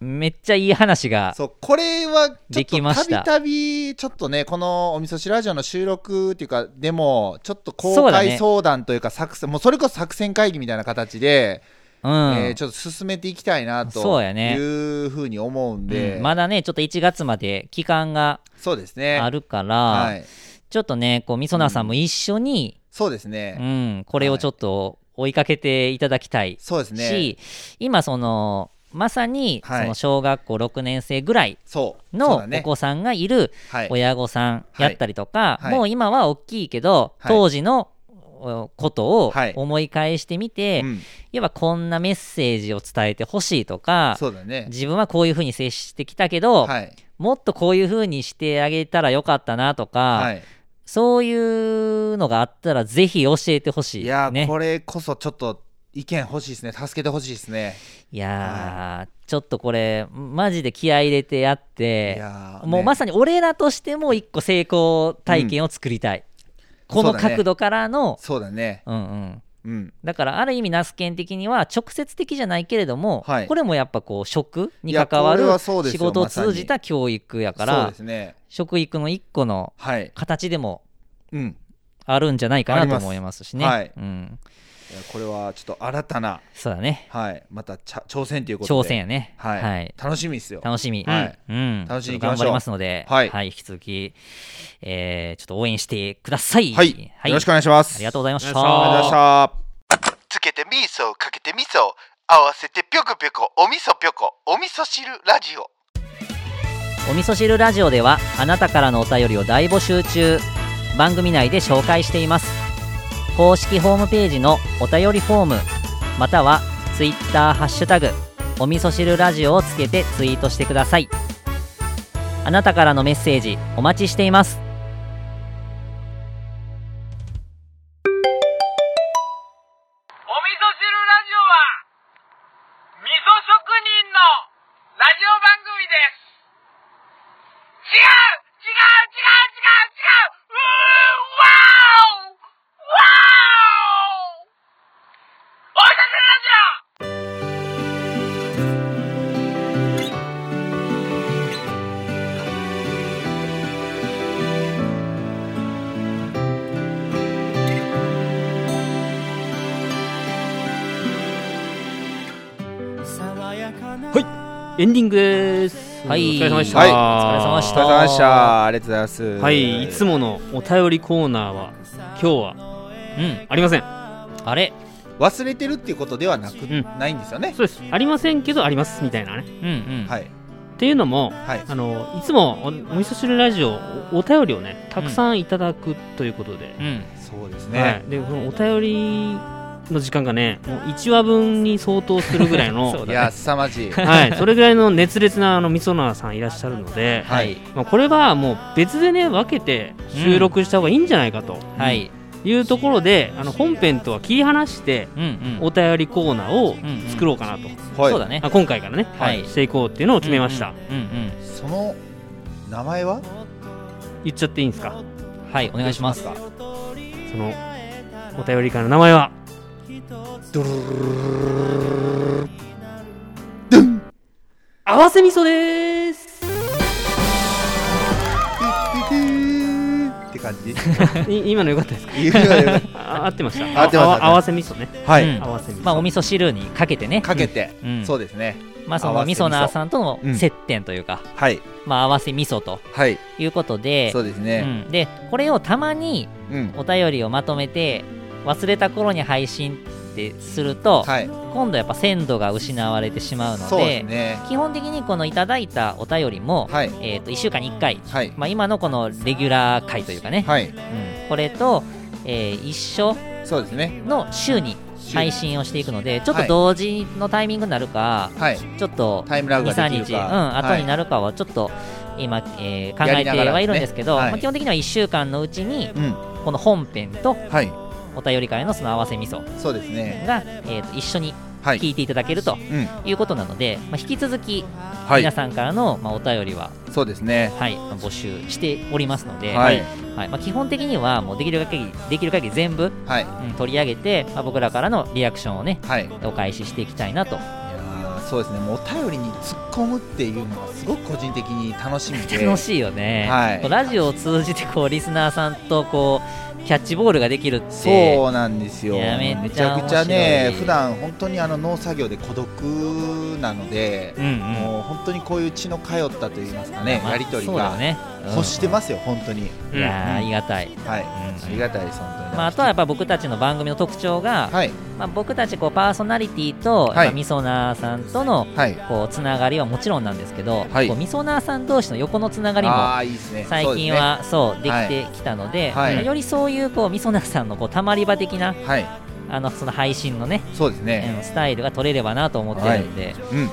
めっちゃいい話がそうこれはちょでっときました。たびたびちょっとねこのおみそ汁ラジオの収録っていうかでもちょっと公そうだね。開相談というか作戦もうそれこそ作戦会議みたいな形で、うん、えーちょっと進めていきたいなというふうに思うんで、うん。まだねちょっと1月まで期間がそうですね。あるから、はい。ちょっとねこうみそなさんも一緒に、そうですうね、んこれをちょっと追いかけていただきたいそうですね。し、今そのまさにはい。その小学校6年生ぐらいのお子さんがいるはい。親御さんやったりとか、はい。もう今は大きいけど、はい。当時のおことをはい。思い返してみて、うん。要はこんなメッセージを伝えてほしいとかそうだね。自分はこういうふうに接してきたけど、はい。もっとこういうふうにしてあげたらよかったなとか、はい。そういうのがあったらぜひ教えてほしいいやねこれこそちょっと意見欲しいですね。助けてほしいですね。いやー、ちょっとこれマジで気合い入れてやっいてもうまさに俺らとしても一個成功体験を作りたい、この角度からの。そうだね。うんうん。うん。だからある意味ナスケン的には直接的じゃないけれども、はい。これもやっぱこう食に関わる仕事を通じた教育やから食育の一個のはい。形でもうん。あるんじゃないかなと思いますしね。はいうん、これはちょっと新たなそうだね。はいまた挑戦ということで。挑戦やね。はい、はい。楽しみですよ。楽しみ。はい。うん。楽しみ頑張りますので、はい。引き続き、えーちょっと応援してください。はい、よろしくお願いします。ありがとうございました。ありがとうございましたつけて味噌かけて味噌合わせてぴょこぴょこお味噌ぴょこお味噌汁ラジオ。お味噌汁ラジオではあなたからのお便りを大募集中。番組内で紹介しています公式ホームページのお便りフォームまたはツイッターハッシュタグお味噌汁ラジオをつけてツイートしてください。あなたからのメッセージお待ちしています。ンディングです。はい。お疲れ様でした、はい。お疲れ様でしお疲れ様でした。ありがとうございます。はい。いつものお便りコーナーは今日はうん。ありません。あれ。忘れてるっていうことではなく、ん。ないんですよね。そうです。ありませんけどありますみたいなね。うんうん。はい。っていうのもはい。あのいつもおお味噌汁ラジオおお便りをねたくさんいただくということで、うん。そうですはねい、でこのお便りの時間がねもう1話分に相当するぐらいの そういや凄まじい。はい、それぐらいの熱烈なあのみそなさんいらっしゃるので、はい。まあ、これはもう別でね分けて収録した方がいいんじゃないかと。はい。いうところで、あの本編とは切り離してうんうん。お便りコーナーをうんうん。作ろうかなと、はい。そうだね。あ今回からね、はい。してい。こうっていうのを決めました、うんうんその名前は？言っちゃっていいんですか？はいお願いします。かそのお便り会の名前は？合わせ味噌ですって感じい今のよかったですかいやいやあ合ってました合ってますああ合わせ味噌ねはい、うん合わせ味噌、まあお味噌汁にかけてねかけて、うんそうですねまあそのわせ味噌味噌ナーさんとの接点というかはいまあ合わせ味噌とはいいうことでそうですうねんでこれをたまにうん、お便りをまとめて忘れた頃に配信ってすると、はい。今度やっぱ鮮度が失われてしまうのでね。基本的にこのいただいたお便りも、はい。えー、と1週間に1回、はい。まあ、今のこのレギュラー回というかね、はい。うん、これと、えー一緒そうですね。の週に配信をしていくのでちょっと同時のタイミングになるか、はい。ちょっとタイムラグがで23きる日、うん、か後にるなるかはちょっと今、えー考やえてはいるんですけど、ねはいまあ、基本的には1週間のうちにうん。この本編とはいお便り会のその合わせ味噌そうですね。が、えーと一緒にはい。聞いていただけるとうん。いうことなので、まあ、引き続きはい。皆さんからの、まあ、お便りは、そうですね。はいまあ募集しておりますので、はい。はい。まあ、基本的にはもうできる限りできる限り全部、はい。うん取り上げて、まあ、僕らからのリアクションをねはいい。お返ししていきたいなとそうですね。もうお便りに突っ込むっていうのがすごく個人的に楽しみで。楽しいよね、はい。ラジオを通じてこうリスナーさんとこうキャッチボールができるってそうなんですよ。めっちゃくちゃね普段本当にあの農作業で孤独なので、うんうん。もう本当にこういう血の通ったといいますかね、まあやり取りが。ね、うん欲してますよ本当に。いやーありがたい、はい、うん。ありがたいです本当に、まあ、あとはやっぱ僕たちの番組の特徴が、はい。まあ、僕たちこうパーソナリティと、はい。まあみそなーさんとのはい。こうつながりはもちろんなんですけど、はい。こうみそなーさん同士の横のつながりも最近はそうできてきたので、はい。まあよりそういうこうみそなーさんのこうたまり場的なはい。あのその配信のね、そうですね、うんスタイルが取れればなと思ってるんで、うん。うん、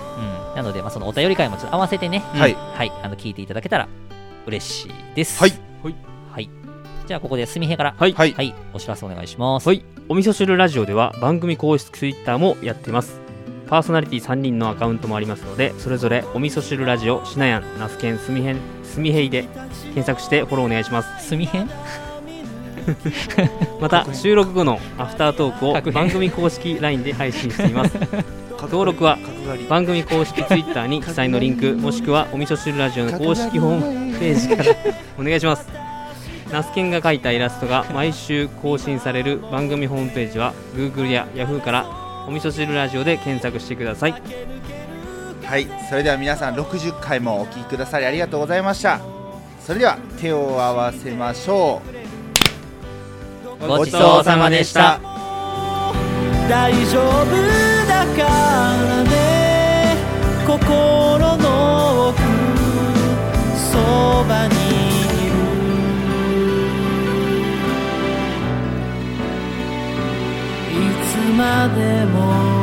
なので、まあ、そのお便り会もちょっと合わせてね、はい。はい、あの聞いていただけたら嬉しいです。はい、はい、じゃあここで純平から、はい。はい。はい、お知らせお願いします。はい、お味噌汁ラジオでは番組公式ツイッターもやっています。パーソナリティ3人のアカウントもありますのでそれぞれお味噌汁ラジオしなやん那須県すみへんすみへいで検索してフォローお願いします。純平 また収録後のアフタートークを番組公式 LINE で配信しています 登録は番組公式ツイッターに記載のリンクもしくはお味噌汁ラジオの公式ホームページから お願いします。ナスケンが描いたイラストが毎週更新される番組ホームページは Google や Yahoo からお味噌汁ラジオで検索してください。はいそれでは皆さん60回もお聞きくださりありがとうございました。それでは手を合わせましょう。ごちそうさまでした。大丈夫。だからね心の奥そばにいる。いつまでも